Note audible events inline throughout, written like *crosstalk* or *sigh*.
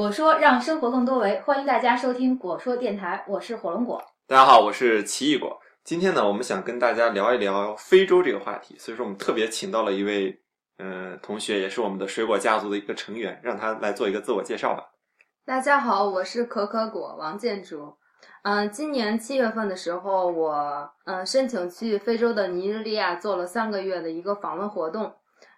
果说让生活更多维，欢迎大家收听果说电台，我是火龙果。大家好，我是奇异果。今天呢，我们想跟大家聊一聊非洲这个话题，所以说我们特别请到了一位嗯、呃同学，也是我们的水果家族的一个成员，让他来做一个自我介绍吧。大家好，我是可可果王建竹。嗯、今年七月份的时候，我嗯、申请去非洲的尼日利亚做了三个月的一个访问活动，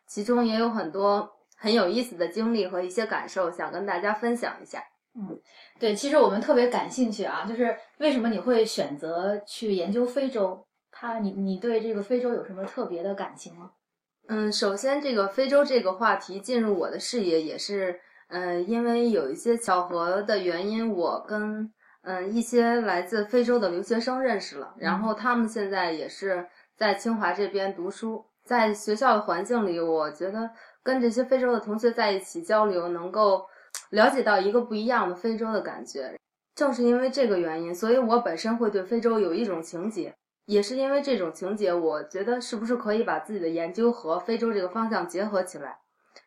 其中也有很多很有意思的经历和一些感受，想跟大家分享一下。嗯对，其实我们特别感兴趣啊，就是为什么你会选择去研究非洲？他，你你对这个非洲有什么特别的感情吗？嗯，首先这个非洲这个话题进入我的视野也是，嗯、因为有一些巧合的原因，我跟嗯一些来自非洲的留学生认识了，然后他们现在也是在清华这边读书，在学校的环境里，我觉得跟这些非洲的同学在一起交流，能够了解到一个不一样的非洲的感觉。正是因为这个原因，所以我本身会对非洲有一种情结。也是因为这种情节，我觉得是不是可以把自己的研究和非洲这个方向结合起来，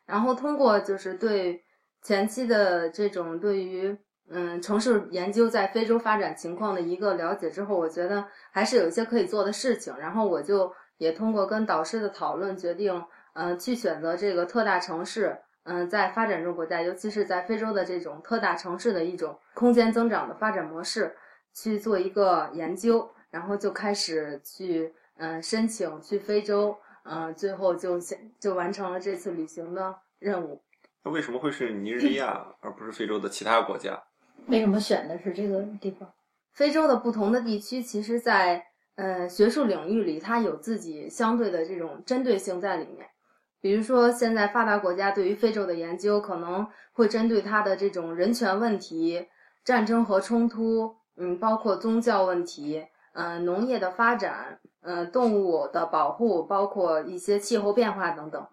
然后通过就是对前期的这种对于嗯城市研究在非洲发展情况的一个了解之后，我觉得还是有一些可以做的事情，然后我就也通过跟导师的讨论，决定嗯、呃去选择这个特大城市。嗯，在发展中国家，尤其是在非洲的这种特大城市的一种空间增长的发展模式，去做一个研究。然后就开始去嗯申请去非洲，嗯，最后就先就完成了这次旅行的任务。那为什么会是尼日利亚而不是非洲的其他国家？为什么选的是这个地方？非洲的不同的地区，其实在呃学术领域里，它有自己相对的这种针对性在里面。比如说，现在发达国家对于非洲的研究，可能会针对它的这种人权问题、战争和冲突，嗯，包括宗教问题。呃，农业的发展，呃，动物的保护，包括一些气候变化等等。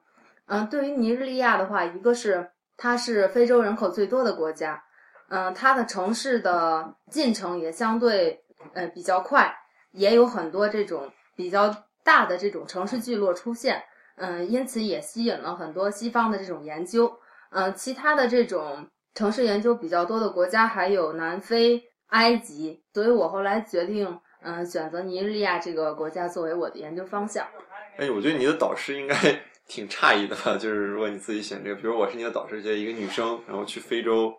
嗯、对于尼日利亚的话，一个是它是非洲人口最多的国家，嗯、它的城市的进程也相对呃比较快，也有很多这种比较大的这种城市聚落出现，嗯、因此也吸引了很多西方的这种研究。嗯、其他的这种城市研究比较多的国家还有南非、埃及，所以我后来决定。嗯，选择尼日利亚这个国家作为我的研究方向。哎，我觉得你的导师应该 *laughs* 挺诧异的吧？就是如果你自己选这个，比如我是你的导师，就一个女生，然后去非洲，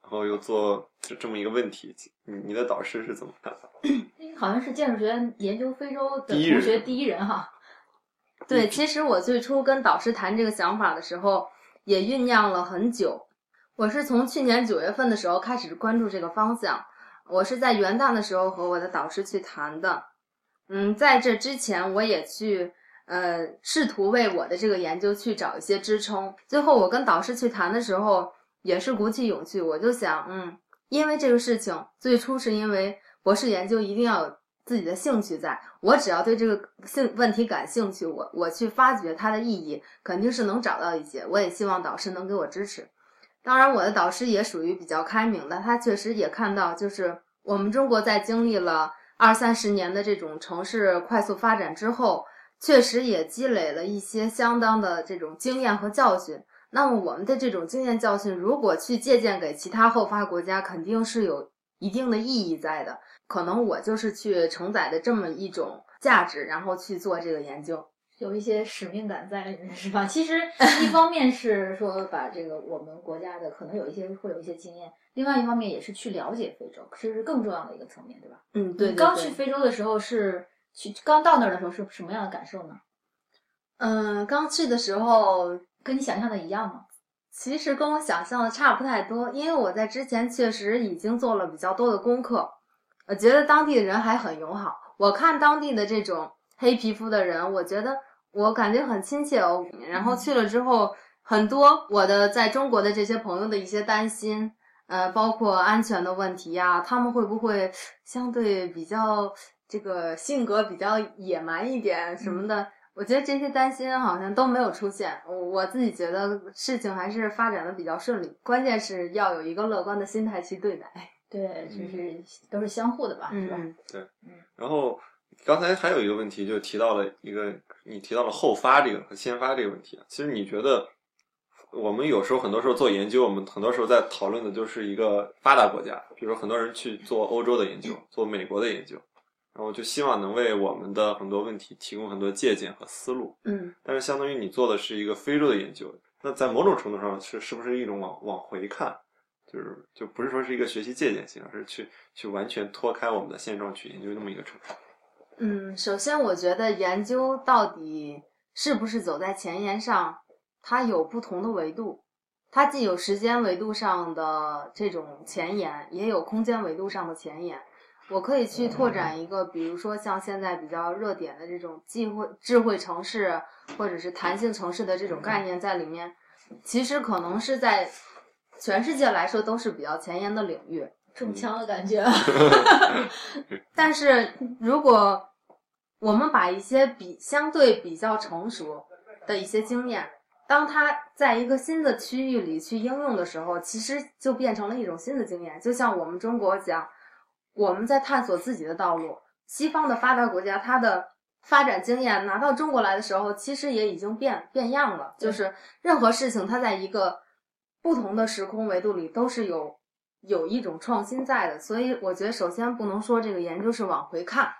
然后又做这这么一个问题，你你的导师是怎么看法？*clears throat* 好像是建筑学院研究非洲的同学第一人哈。对，其实我最初跟导师谈这个想法的时候，也酝酿了很久。我是从去年九月份的时候开始关注这个方向。我是在元旦的时候和我的导师去谈的，嗯，在这之前我也去呃试图为我的这个研究去找一些支撑。最后我跟导师去谈的时候，也是鼓起勇气，我就想，嗯，因为这个事情最初是因为博士研究一定要有自己的兴趣在，我只要对这个兴问题感兴趣，我我去发掘它的意义，肯定是能找到一些。我也希望导师能给我支持。当然，我的导师也属于比较开明的，他确实也看到，就是我们中国在经历了二三十年的这种城市快速发展之后，确实也积累了一些相当的这种经验和教训。那么，我们的这种经验教训，如果去借鉴给其他后发国家，肯定是有一定的意义在的。可能我就是去承载的这么一种价值，然后去做这个研究。有一些使命感在里面，是吧？其实一方面是说把这个我们国家的可能有一些会有一些经验，另外一方面也是去了解非洲，这是更重要的一个层面，对吧？嗯，对刚去非洲的时候是去刚到那儿的时候是什么样的感受呢？嗯，刚去的时候，跟你想象的一样吗？其实跟我想象的差不太多，因为我在之前确实已经做了比较多的功课，我觉得当地的人还很友好。我看当地的这种黑皮肤的人，我觉得我感觉很亲切哦。然后去了之后，很多我的在中国的这些朋友的一些担心，呃，包括安全的问题呀、他们会不会相对比较这个性格比较野蛮一点什么的？我觉得这些担心好像都没有出现。我我自己觉得事情还是发展的比较顺利，关键是要有一个乐观的心态去对待。对，就是都是相互的吧，是吧？对，然后刚才还有一个问题，就提到了一个你提到了后发这个和先发这个问题啊。其实你觉得我们有时候很多时候做研究，我们很多时候在讨论的就是一个发达国家，比如说很多人去做欧洲的研究，做美国的研究，然后就希望能为我们的很多问题提供很多借鉴和思路。嗯但是相当于你做的是一个非洲的研究，那在某种程度上是是不是一种往往回看？就是就不是说是一个学习借鉴性，而是去去完全脱开我们的现状去研究那么一个城市。嗯，首先我觉得研究到底是不是走在前沿上，它有不同的维度，它既有时间维度上的这种前沿，也有空间维度上的前沿。我可以去拓展一个，比如说像现在比较热点的这种智慧智慧城市，或者是弹性城市的这种概念在里面，其实可能是在全世界来说都是比较前沿的领域。中枪的感觉。*laughs* 但是如果我们把一些比相对比较成熟的一些经验，当它在一个新的区域里去应用的时候，其实就变成了一种新的经验。就像我们中国讲，我们在探索自己的道路，西方的发达国家它的发展经验拿到中国来的时候，其实也已经变变样了。就是任何事情，它在一个不同的时空维度里都是有有一种创新在的。所以我觉得，首先不能说这个研究是往回看。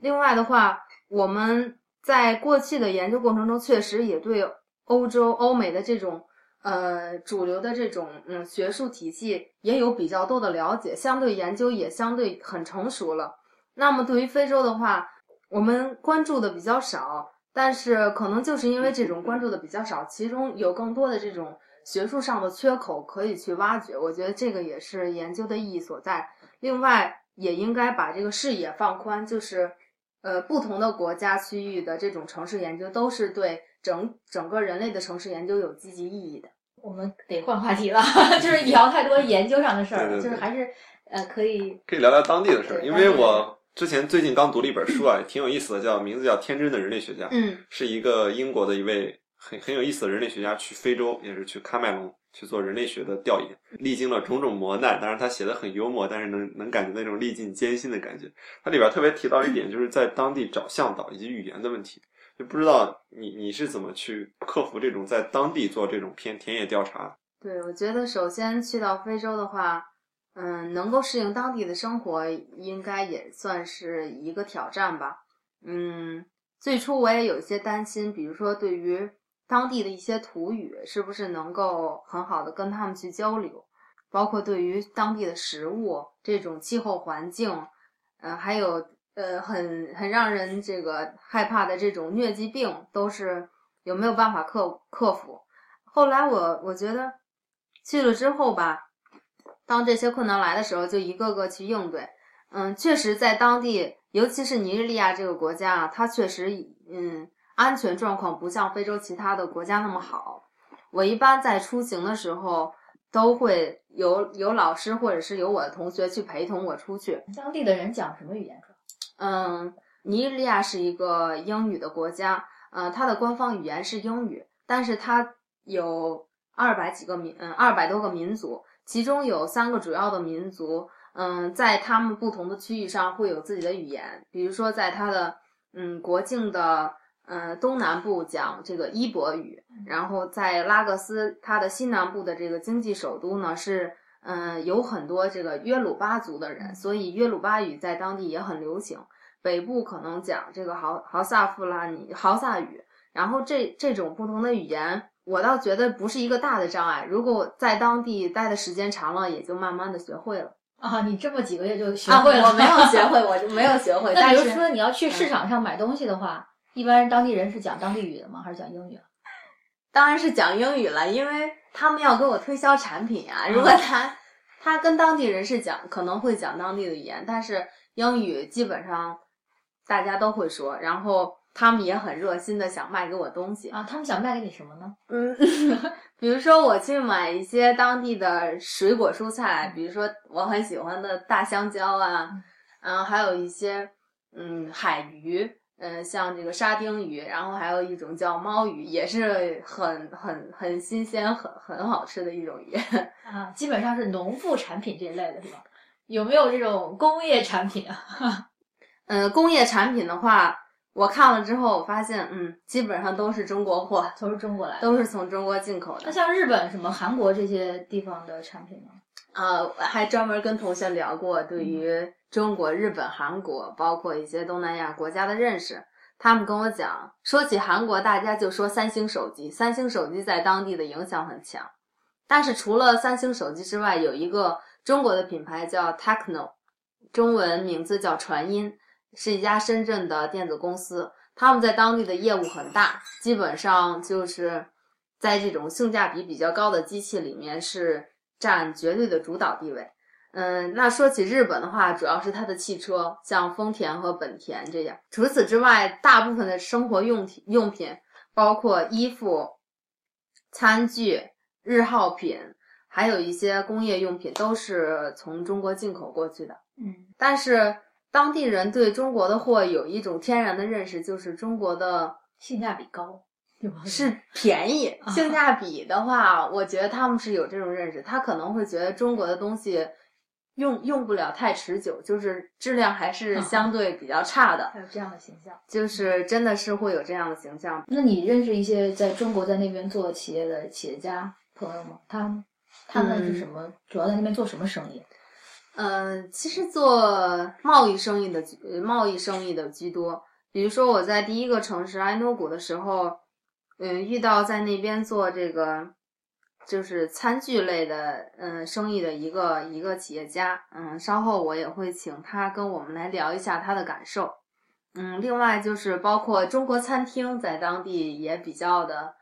另外的话，我们在过去的研究过程中，确实也对欧洲、欧美的这种呃主流的这种嗯学术体系也有比较多的了解，相对研究也相对很成熟了。那么对于非洲的话，我们关注的比较少，但是可能就是因为这种关注的比较少，其中有更多的这种学术上的缺口可以去挖掘。我觉得这个也是研究的意义所在。另外，也应该把这个视野放宽，就是呃，不同的国家区域的这种城市研究都是对整整个人类的城市研究有积极意义的。我们得换话题了，*laughs* 就是聊太多研究上的事儿了，对对对就是还是呃可以可以聊聊当地的事儿，因为我之前最近刚读了一本书啊，挺有意思的，叫名字叫《天真的人类学家》，嗯是一个英国的一位很很有意思的人类学家去非洲，也是去喀麦隆去做人类学的调研，历经了种种磨难。当然，他写的很幽默，但是能能感觉那种历尽艰辛的感觉。它里边特别提到一点，就是在当地找向导以及语言的问题。就不知道你你是怎么去克服这种在当地做这种偏田野调查？对，我觉得首先去到非洲的话，嗯，能够适应当地的生活，应该也算是一个挑战吧。嗯，最初我也有一些担心，比如说对于当地的一些土语，是不是能够很好的跟他们去交流，包括对于当地的食物、这种气候环境，呃、还有呃很很让人这个害怕的这种疟疾病，都是有没有办法克克服。后来我我觉得去了之后吧，当这些困难来的时候，就一个个去应对。嗯，确实在当地，尤其是尼日利亚这个国家啊，它确实嗯安全状况不像非洲其他的国家那么好。我一般在出行的时候，都会有有老师或者是有我的同学去陪同我出去。当地的人讲什么语言？嗯，尼日利亚是一个英语的国家，呃，它的官方语言是英语，但是它有二百几个民，嗯，二百多个民族，其中有三个主要的民族，嗯，在他们不同的区域上会有自己的语言，比如说在它的嗯国境的嗯东南部讲这个伊博语，然后在拉各斯它的西南部的这个经济首都呢是。嗯，有很多这个约鲁巴族的人，所以约鲁巴语在当地也很流行。北部可能讲这个豪豪萨富拉尼豪萨语，然后这这种不同的语言，我倒觉得不是一个大的障碍。如果在当地待的时间长了，也就慢慢的学会了。啊，你这么几个月就学啊，会了？我没有学会，我就没有学会。那但比如说你要去市场上买东西的话，一般当地人是讲当地语的吗？还是讲英语？当然是讲英语了，因为他们要给我推销产品啊。如果嗯他他跟当地人是讲，可能会讲当地的语言，但是英语基本上大家都会说，然后他们也很热心的想卖给我东西。啊，他们想卖给你什么呢？嗯，*laughs* 比如说我去买一些当地的水果蔬菜，比如说我很喜欢的大香蕉啊，嗯还有一些嗯海鱼，嗯、像这个沙丁鱼，然后还有一种叫猫鱼，也是很很很新鲜、很很好吃的一种鱼。*laughs* 啊，基本上是农副产品这一类的是吧？有没有这种工业产品啊？嗯，*laughs* 工业产品的话，我看了之后，我发现，嗯，基本上都是中国货，都是中国来的，都是从中国进口的。那像日本、什么韩国这些地方的产品呢？呃，还专门跟同学聊过对于中国、日本、韩国，包括一些东南亚国家的认识。他们跟我讲，说起韩国，大家就说三星手机，三星手机在当地的影响很强。但是除了三星手机之外，有一个中国的品牌叫 Techno，中文名字叫传音，是一家深圳的电子公司。他们在当地的业务很大，基本上就是在这种性价比比较高的机器里面是占绝对的主导地位。嗯，那说起日本的话，主要是它的汽车，像丰田和本田这样。除此之外，大部分的生活用品用品，包括衣服、餐具、日耗品，还有一些工业用品，都是从中国进口过去的。嗯，但是当地人对中国的货有一种天然的认识，就是中国的性价比高，是便宜。性价比的话，我觉得他们是有这种认识，他可能会觉得中国的东西。用用不了太持久，就是质量还是相对比较差的。还有这样的形象，就是真的是会有这样的形象。那你认识一些在中国在那边做企业的企业家朋友吗？他他们是什么？主要在那边做什么生意？嗯，其实做贸易生意的贸易生意的居多。比如说我在第一个城市埃诺古的时候，嗯，遇到在那边做这个。就是餐具类的，嗯，生意的一个一个企业家，嗯，稍后我也会请他跟我们来聊一下他的感受，嗯，另外就是包括中国餐厅在当地也比较的，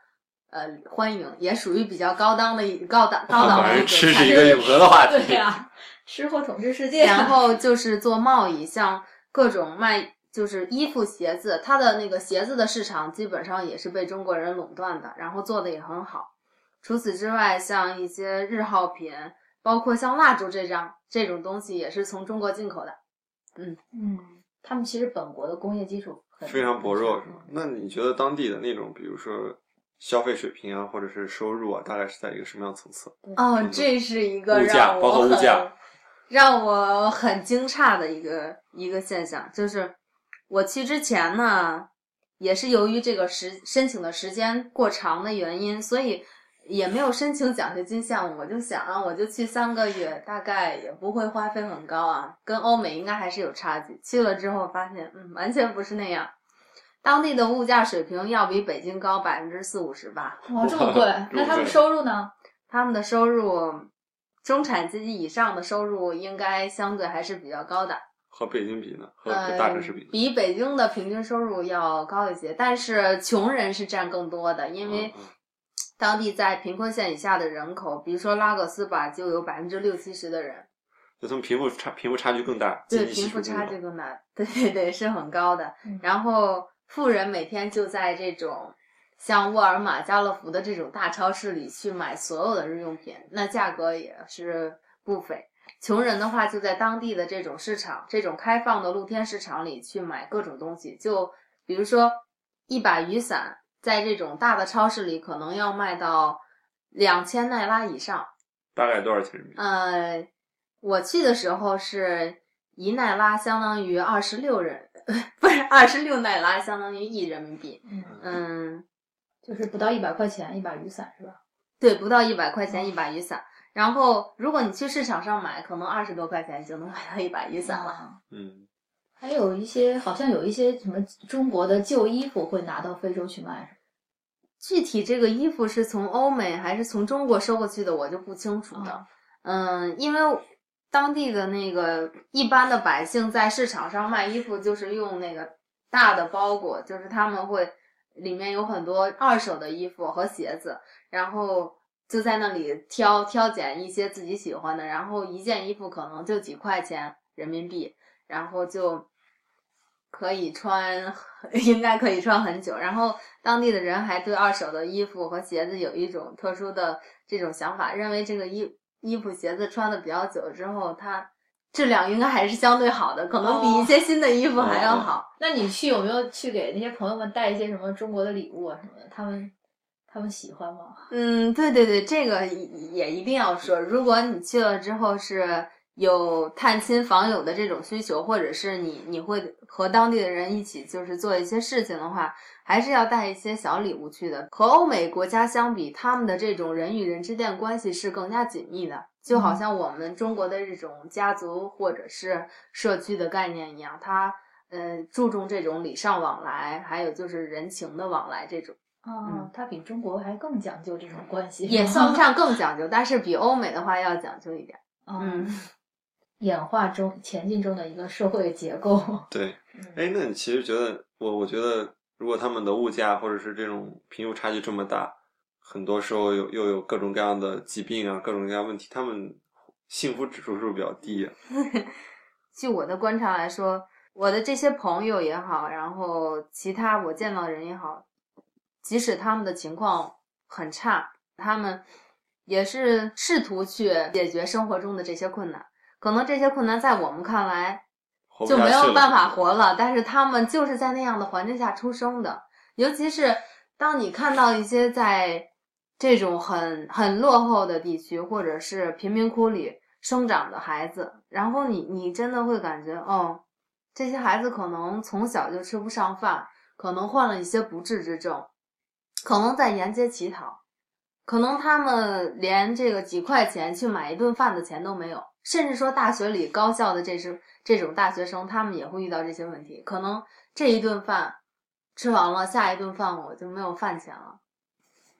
呃，欢迎，也属于比较高档的高档高档的一个吃是一个永恒的话题，对呀，吃货统治世界。然后就是做贸易，像各种卖就是衣服、鞋子，它的那个鞋子的市场基本上也是被中国人垄断的，然后做的也很好。除此之外，像一些日耗品，包括像蜡烛这张这种东西，也是从中国进口的。嗯嗯，他们其实本国的工业基础非常薄弱，是吗？那你觉得当地的那种，比如说消费水平啊，或者是收入啊，大概是在一个什么样层次？哦，这是一个物价，包括物价，让我很惊诧的一个一个现象，就是我去之前呢，也是由于这个时申请的时间过长的原因，所以。也没有申请奖学金项目，我就想啊，我就去三个月，大概也不会花费很高啊，跟欧美应该还是有差距。去了之后发现，嗯，完全不是那样。当地的物价水平要比北京高百分之四五十吧？哇，这么贵！那他们收入呢？他们的收入，中产阶级以上的收入应该相对还是比较高的。和北京比呢？和大城市比？比北京的平均收入要高一些，但是穷人是占更多的，因为。当地在贫困线以下的人口，比如说拉各斯吧，就有百分之六七十的人，就他们贫富差贫富差距更大，对贫富差距更大，对对对，是很高的。然后富人每天就在这种像沃尔玛、家乐福的这种大超市里去买所有的日用品，那价格也是不菲。穷人的话就在当地的这种市场，这种开放的露天市场里去买各种东西，就比如说一把雨伞。在这种大的超市里，可能要卖到两千奈拉以上。大概多少钱人民币？呃，我去的时候是一奈拉相当于二十六人，*laughs* 不是二十六奈拉相当于一人民币。嗯，就是不到一百块钱一把雨伞是吧？对，不到一百块钱一把雨伞。然后如果你去市场上买，可能二十多块钱就能买到一把雨伞了。嗯。还有一些，好像有一些什么中国的旧衣服会拿到非洲去卖。具体这个衣服是从欧美还是从中国收过去的，我就不清楚的。嗯，因为当地的那个一般的百姓在市场上卖衣服，就是用那个大的包裹，就是他们会里面有很多二手的衣服和鞋子，然后就在那里挑挑拣一些自己喜欢的，然后一件衣服可能就几块钱人民币，然后就。可以穿，*laughs* 应该可以穿很久。然后当地的人还对二手的衣服和鞋子有一种特殊的这种想法，认为这个衣衣服鞋子穿的比较久之后，它质量应该还是相对好的，可能比一些新的衣服还要好。那你去有没有去给那些朋友们带一些什么中国的礼物啊什么的？他们他们喜欢吗？嗯，对对对，这个也一定要说，如果你去了之后是。有探亲访友的这种需求，或者是你你会和当地的人一起就是做一些事情的话，还是要带一些小礼物去的。和欧美国家相比，他们的这种人与人之间关系是更加紧密的，就好像我们中国的这种家族或者是社区的概念一样，它呃注重这种礼尚往来，还有就是人情的往来这种。哦，它比中国还更讲究这种关系，也算不上更讲究，但是比欧美的话要讲究一点。嗯，演化中前进中的一个社会结构。*laughs* 对，哎，那你其实觉得，我我觉得，如果他们的物价或者是这种贫富差距这么大，很多时候有又有各种各样的疾病啊，各种各样问题，他们幸福指数是不是比较低啊？*laughs* 据我的观察来说，我的这些朋友也好，然后其他我见到的人也好。即使他们的情况很差，他们也是试图去解决生活中的这些困难。可能这些困难在我们看来就没有办法活了，但是他们就是在那样的环境下出生的。尤其是当你看到一些在这种很很落后的地区或者是贫民窟里生长的孩子，然后你你真的会感觉，哦，这些孩子可能从小就吃不上饭，可能患了一些不治之症。可能在沿街乞讨，可能他们连这个几块钱去买一顿饭的钱都没有，甚至说大学里高校的这是这种大学生，他们也会遇到这些问题。可能这一顿饭吃完了，下一顿饭我就没有饭钱了。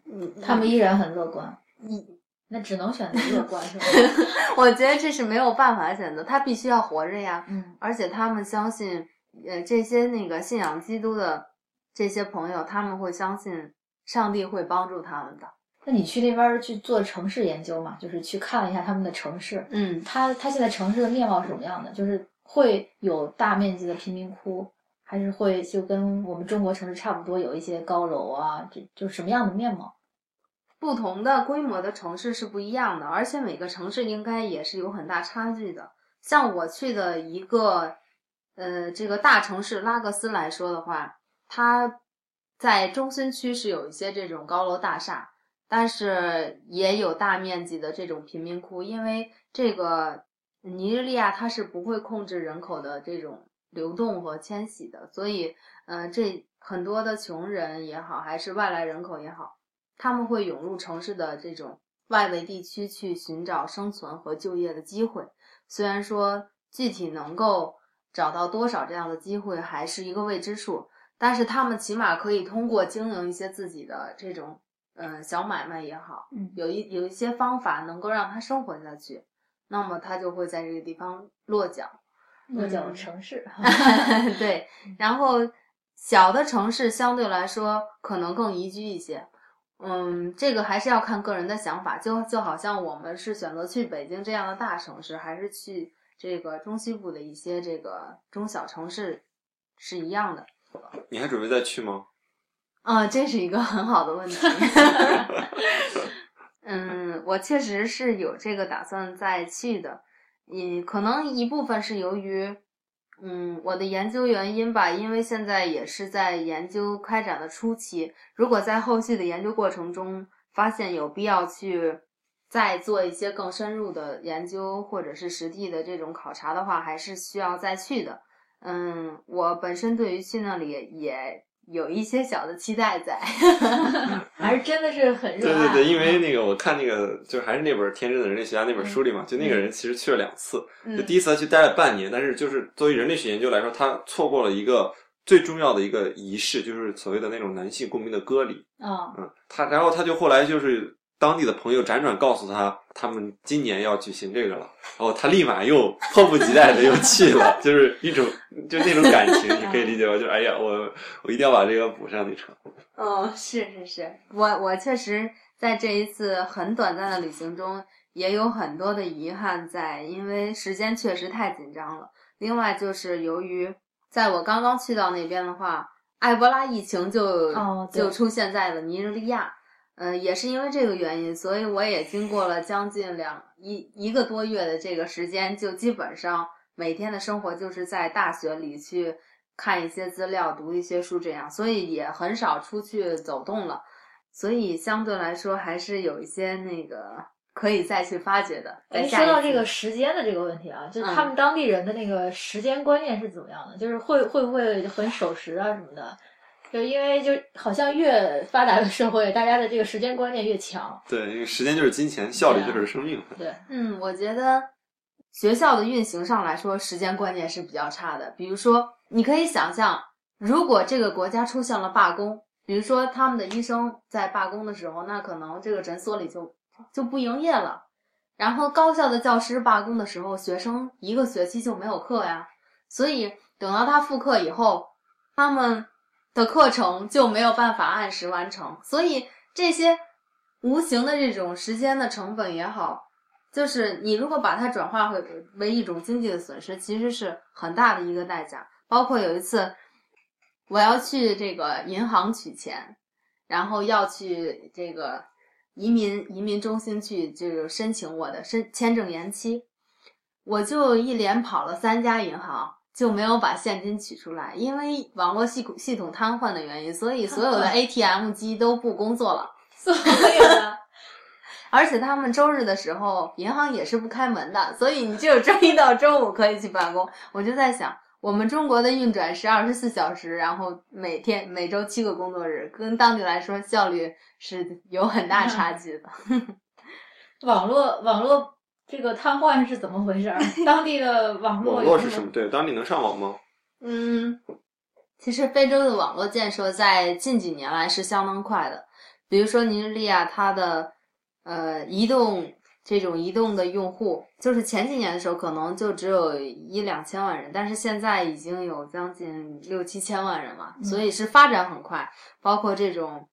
嗯，他们依然很乐观。一那只能选择乐观是吧？*laughs* 我觉得这是没有办法的选择，他必须要活着呀。嗯，而且他们相信，呃，这些那个信仰基督的这些朋友，他们会相信。上帝会帮助他们的。那你去那边去做城市研究嘛？就是去看了一下他们的城市。嗯，他他现在城市的面貌是什么样的？就是会有大面积的贫民窟，还是会就跟我们中国城市差不多，有一些高楼啊？这就什么样的面貌？不同的规模的城市是不一样的，而且每个城市应该也是有很大差距的。像我去的一个呃这个大城市拉各斯来说的话，它。在中心区是有一些这种高楼大厦，但是也有大面积的这种贫民窟，因为这个尼日利亚它是不会控制人口的这种流动和迁徙的，所以，呃，这很多的穷人也好，还是外来人口也好，他们会涌入城市的这种外围地区去寻找生存和就业的机会。虽然说具体能够找到多少这样的机会，还是一个未知数。但是他们起码可以通过经营一些自己的这种，嗯，小买卖也好，有一有一些方法能够让他生活下去，那么他就会在这个地方落脚，落脚城市。*laughs* 对，然后小的城市相对来说可能更宜居一些，嗯，这个还是要看个人的想法，就就好像我们是选择去北京这样的大城市，还是去这个中西部的一些这个中小城市是一样的。你还准备再去吗？啊，这是一个很好的问题。嗯，我确实是有这个打算再去的。嗯，可能一部分是由于，嗯，我的研究原因吧。因为现在也是在研究开展的初期，如果在后续的研究过程中发现有必要去再做一些更深入的研究，或者是实地的这种考察的话，还是需要再去的。嗯，我本身对于去那里也有一些小的期待在 *laughs* *laughs* 还是真的是很热爱。对对对，因为那个我看那个，就还是那本《天真的人类学家》那本书里嘛，就那个人其实去了两次，就第一次他去待了半年，但是就是作为人类学研究来说，他错过了一个最重要的一个仪式，就是所谓的那种男性共鸣的割礼。啊，嗯，他然后他就后来就是。当地的朋友辗转告诉他，他们今年要举行这个了，然后他立马又迫不及待的又去了，就是一种就那种感情，你可以理解吧？就是哎呀，我我一定要把这个补上那场。*laughs* 哦，是是是，我我确实在这一次很短暂的旅行中也有很多的遗憾在，因为时间确实太紧张了。另外就是由于在我刚刚去到那边的话，埃博拉疫情就就出现在了尼日利亚。嗯，也是因为这个原因，所以我也经过了将近两一一个多月的这个时间，就基本上每天的生活就是在大学里去看一些资料、读一些书这样，所以也很少出去走动了。所以相对来说，还是有一些那个可以再去发掘的。哎，说到这个时间的这个问题啊，就他们当地人的那个时间观念是怎么样的？就是会会不会很守时啊什么的？就因为就好像越发达的社会，大家的这个时间观念越强。对，因为时间就是金钱，效率就是生命。对，嗯，我觉得学校的运行上来说，时间观念是比较差的。比如说，你可以想象，如果这个国家出现了罢工，比如说他们的医生在罢工的时候，那可能这个诊所里就就不营业了。然后高校的教师罢工的时候，学生一个学期就没有课呀。所以等到他复课以后，他们的课程就没有办法按时完成。所以这些无形的这种时间的成本也好，就是你如果把它转化为为一种经济的损失，其实是很大的一个代价。包括有一次，我要去这个银行取钱，然后要去这个移民移民中心去就是申请我的申签证延期，我就一连跑了三家银行。就没有把现金取出来，因为网络系统系统瘫痪的原因，所以所有的 *laughs* ATM 机都不工作了。*laughs* 所以呢，而且他们周日的时候，银行也是不开门的，所以你只有周一到周五可以去办公。我就在想，我们中国的运转是二十四小时，然后每天每周七个工作日，跟当地来说效率是有很大差距的。*laughs* 网络网络这个瘫痪是怎么回事儿？*laughs* 当地的网络网络是什么？对，当地能上网吗？嗯，其实非洲的网络建设在近几年来是相当快的。比如说尼日利亚，它的呃移动这种移动的用户，就是前几年的时候可能就只有一两千万人，但是现在已经有将近六七千万人了，所以是发展很快。包括这种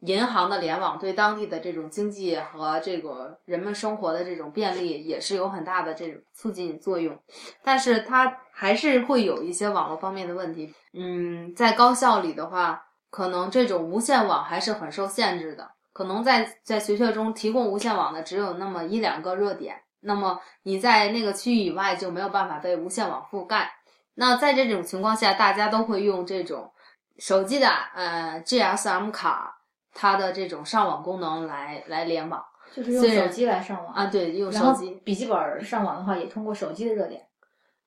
银行的联网，对当地的这种经济和这个人们生活的这种便利也是有很大的这种促进作用。但是它还是会有一些网络方面的问题。嗯，在高校里的话，可能这种无线网还是很受限制的。可能在在学校中提供无线网的只有那么一两个热点，那么你在那个区域以外就没有办法被无线网覆盖。那在这种情况下，大家都会用这种手机的呃 GSM 卡，它的这种上网功能来来联网就是用手机来上网啊，对，用手机。笔记本儿上网的话，也通过手机的热点。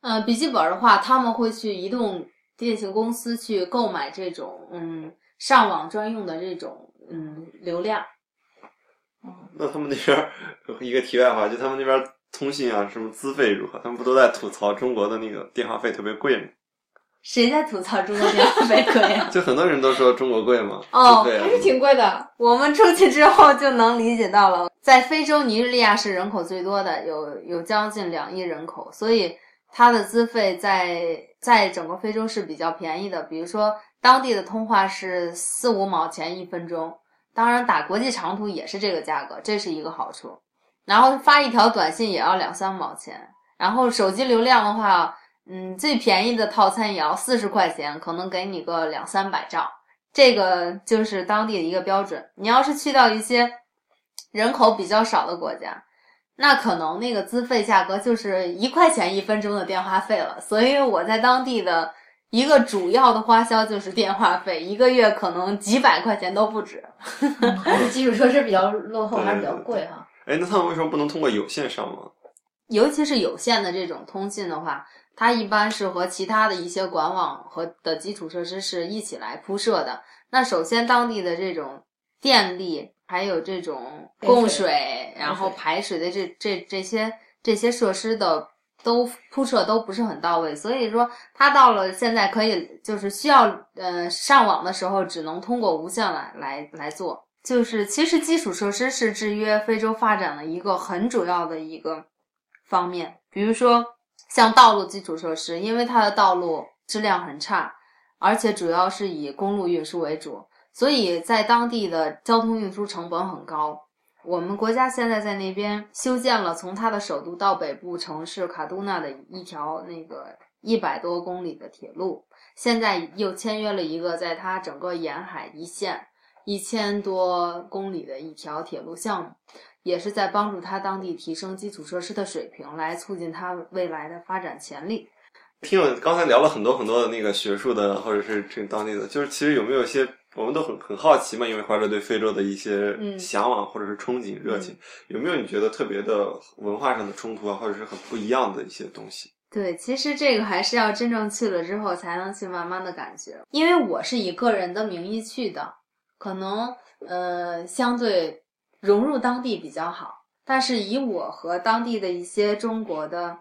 呃，笔记本的话，他们会去移动电信公司去购买这种嗯上网专用的这种嗯流量。那他们那边儿一个题外话，就他们那边儿通信啊，什么资费如何？他们不都在吐槽中国的那个电话费特别贵吗？谁在吐槽中国电话费贵呀？*laughs* 就很多人都说中国贵嘛，哦还是挺贵的。我们出去之后就能理解到了，在非洲尼日利亚是人口最多的，有有将近两亿人口，所以它的资费在在整个非洲是比较便宜的。比如说，当地的通话是四五毛钱一分钟，当然打国际长途也是这个价格，这是一个好处。然后发一条短信也要两三毛钱，然后手机流量的话，嗯，最便宜的套餐也要四十块钱，可能给你个两三百兆。这个就是当地的一个标准。你要是去到一些人口比较少的国家，那可能那个资费价格就是一块钱一分钟的电话费了。所以我在当地的一个主要的花销就是电话费，一个月可能几百块钱都不止。嗯还是基础设施比较落后，还是比较贵哈。哎，那他们为什么不能通过有线上网？尤其是有线的这种通信的话，它一般是和其他的一些管网和的基础设施是一起来铺设的。那首先当地的这种电力，还有这种供水，然后排水的这这这些这些设施的都铺设都不是很到位，所以说它到了现在可以就是需要呃上网的时候，只能通过无线来来来做。就是其实基础设施是制约非洲发展的一个很主要的一个方面，比如说像道路基础设施，因为它的道路质量很差，而且主要是以公路运输为主，所以在当地的交通运输成本很高。我们国家现在在那边修建了从它的首都到北部城市卡杜纳的一条那个一百多公里的铁路，现在又签约了一个在它整个沿海一线一千多公里的一条铁路项目，也是在帮助他当地提升基础设施的水平，来促进他未来的发展潜力。听我刚才聊了很多很多的那个学术的，或者是这个当地的，就是其实有没有一些我们都很很好奇嘛，因为怀着对非洲的一些嗯向往或者是憧憬、热情，有没有你觉得特别的文化上的冲突啊，或者是很不一样的一些东西？对，其实这个还是要真正去了之后才能去慢慢的感觉，因为我是以个人的名义去的，可能呃相对融入当地比较好，但是以我和当地的一些中国的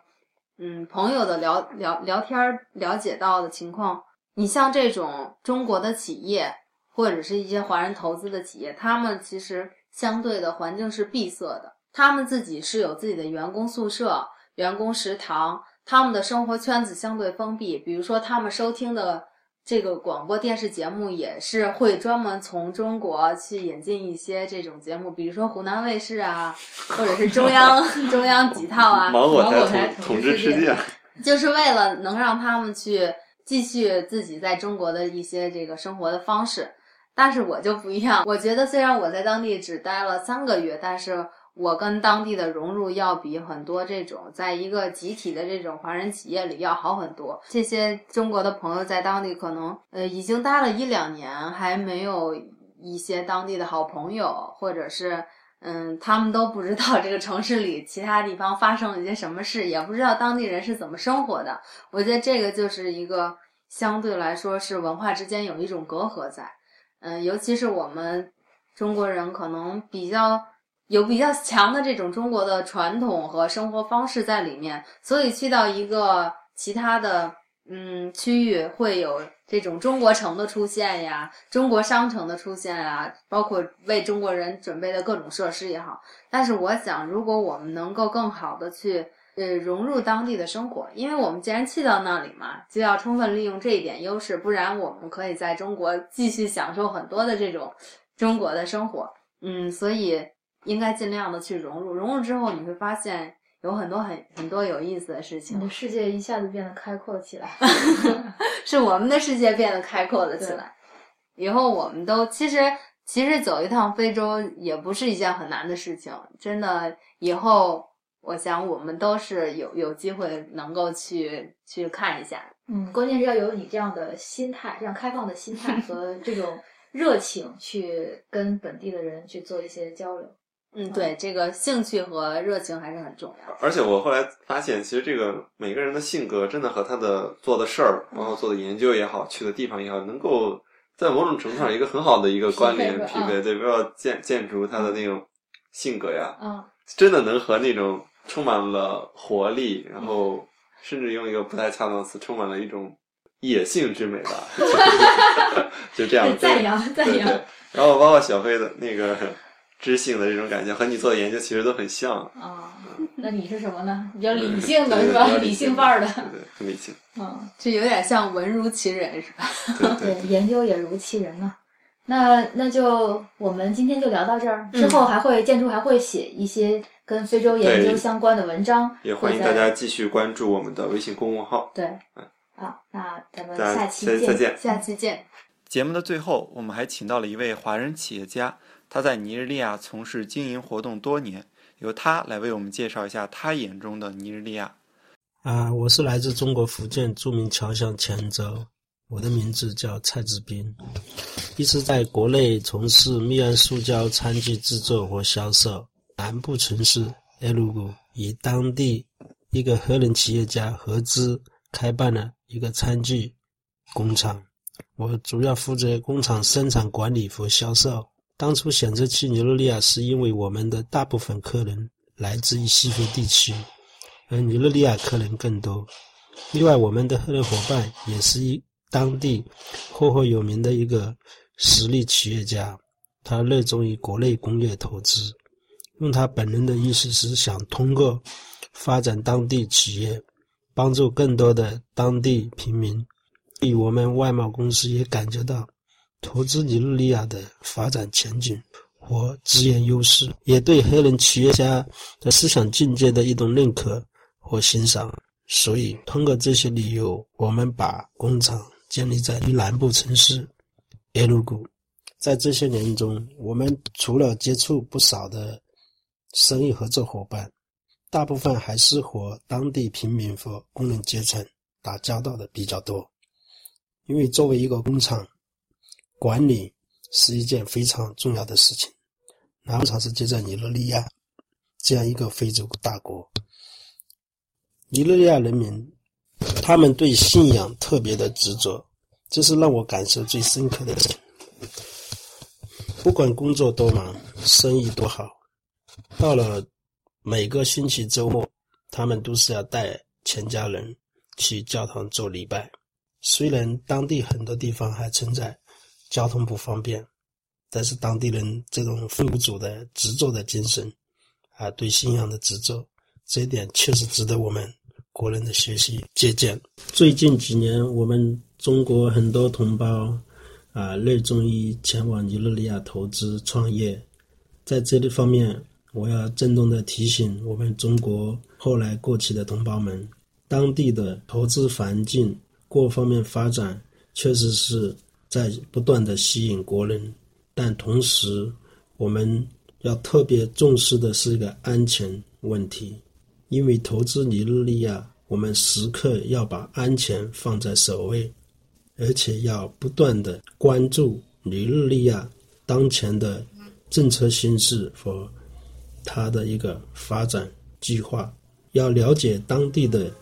嗯朋友的聊聊聊天了解到的情况，你像这种中国的企业或者是一些华人投资的企业，他们其实相对的环境是闭塞的，他们自己是有自己的员工宿舍、员工食堂。他们的生活圈子相对封闭，比如说他们收听的这个广播电视节目也是会专门从中国去引进一些这种节目，比如说湖南卫视啊，或者是中央 *laughs* 中央几套啊，芒果台台统统治世界，就是为了能让他们去继续自己在中国的一些这个生活的方式。但是我就不一样，我觉得虽然我在当地只待了三个月，但是我跟当地的融入要比很多这种在一个集体的这种华人企业里要好很多。这些中国的朋友在当地可能呃已经待了一两年，还没有一些当地的好朋友，或者是嗯，他们都不知道这个城市里其他地方发生了一些什么事，也不知道当地人是怎么生活的。我觉得这个就是一个相对来说是文化之间有一种隔阂在。嗯，尤其是我们中国人可能比较有比较强的这种中国的传统和生活方式在里面，所以去到一个其他的嗯区域，会有这种中国城的出现呀，中国商城的出现呀，包括为中国人准备的各种设施也好。但是我想，如果我们能够更好的去呃融入当地的生活，因为我们既然去到那里嘛，就要充分利用这一点优势，不然我们可以在中国继续享受很多的这种中国的生活。嗯，所以应该尽量的去融入，融入之后你会发现有很多很很多有意思的事你情，的世界一下子变得开阔起来。*laughs* *laughs* 是我们的世界变得开阔了起来。以后我们都其实其实走一趟非洲也不是一件很难的事情，真的。以后我想我们都是有有机会能够去去看一下。嗯，关键是要有你这样的心态，这样开放的心态 *laughs* 和这种热情，去跟本地的人去做一些交流。嗯，对，这个兴趣和热情还是很重要。而且我后来发现，其实这个每个人的性格真的和他的做的事儿，包括做的研究也好，去的地方也好，能够在某种程度上有一个很好的一个关联匹配。对，比如说建建筑他的那种性格呀，嗯，真的能和那种充满了活力，然后甚至用一个不太恰当的词，充满了一种野性之美吧，*laughs* 就这样赞扬赞扬。然后包括小黑的那个知性的这种感觉，和你做的研究其实都很像。啊，那你是什么呢？比较理性的是吧？理性范儿的。对对，很理性。嗯，就有点像文如其人，是吧？对对，研究也如其人呢。那那就我们今天就聊到这儿，之后还会建筑还会写一些跟非洲研究相关的文章，也欢迎大家继续关注我们的微信公众号。对。嗯好，那咱们下期再再见。下期见。节目的最后，我们还请到了一位华人企业家，他在尼日利亚从事经营活动多年，由他来为我们介绍一下他眼中的尼日利亚。啊，我是来自中国福建著名侨乡泉州，我的名字叫蔡志斌，一直在国内从事密胺塑胶餐具制作和销售。南部城市埃鲁古与当地一个黑人企业家合资开办了一个餐具工厂，我主要负责工厂生产管理和销售。当初选择去尼日利亚，是因为我们的大部分客人来自于西非地区。而尼日利亚客人更多。另外，我们的合作伙伴也是一当地赫赫有名的一个实力企业家，他热衷于国内工业投资。用他本人的意思是想通过发展当地企业，帮助更多的当地平民。与我们外贸公司也感觉到投资尼日利亚的发展前景和资源优势，也对黑人企业家的思想境界的一种认可和欣赏。所以，通过这些理由，我们把工厂建立在南部城市耶鲁谷。在这些年中，我们除了接触不少的生意合作伙伴，大部分还是和当地平民和工人阶层打交道的比较多。因为作为一个工厂，管理是一件非常重要的事情。哪怕是接在尼日利亚这样一个非洲大国，尼日利亚人民他们对信仰特别的执着，这是让我感受最深刻的事情。不管工作多忙，生意多好，到了每个星期周末，他们都是要带全家人去教堂做礼拜。虽然当地很多地方还存在交通不方便，但是当地人这种奉主的执着的精神，啊，对信仰的执着，这一点确实值得我们国人的学习借鉴。最近几年，我们中国很多同胞啊，热衷于前往尼日利亚投资创业，在这里方面，我要郑重的提醒我们中国后来过去的同胞们，当地的投资环境。各方面发展确实是在不断的吸引国人，但同时我们要特别重视的是一个安全问题，因为投资尼日利亚，我们时刻要把安全放在首位，而且要不断的关注尼日利亚当前的政策形势和它的一个发展计划，要了解当地的。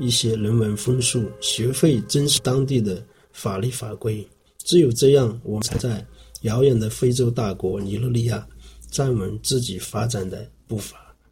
一些人文风俗，学会遵守当地的法律法规。只有这样，我才在遥远的非洲大国尼日利亚站稳自己发展的步伐。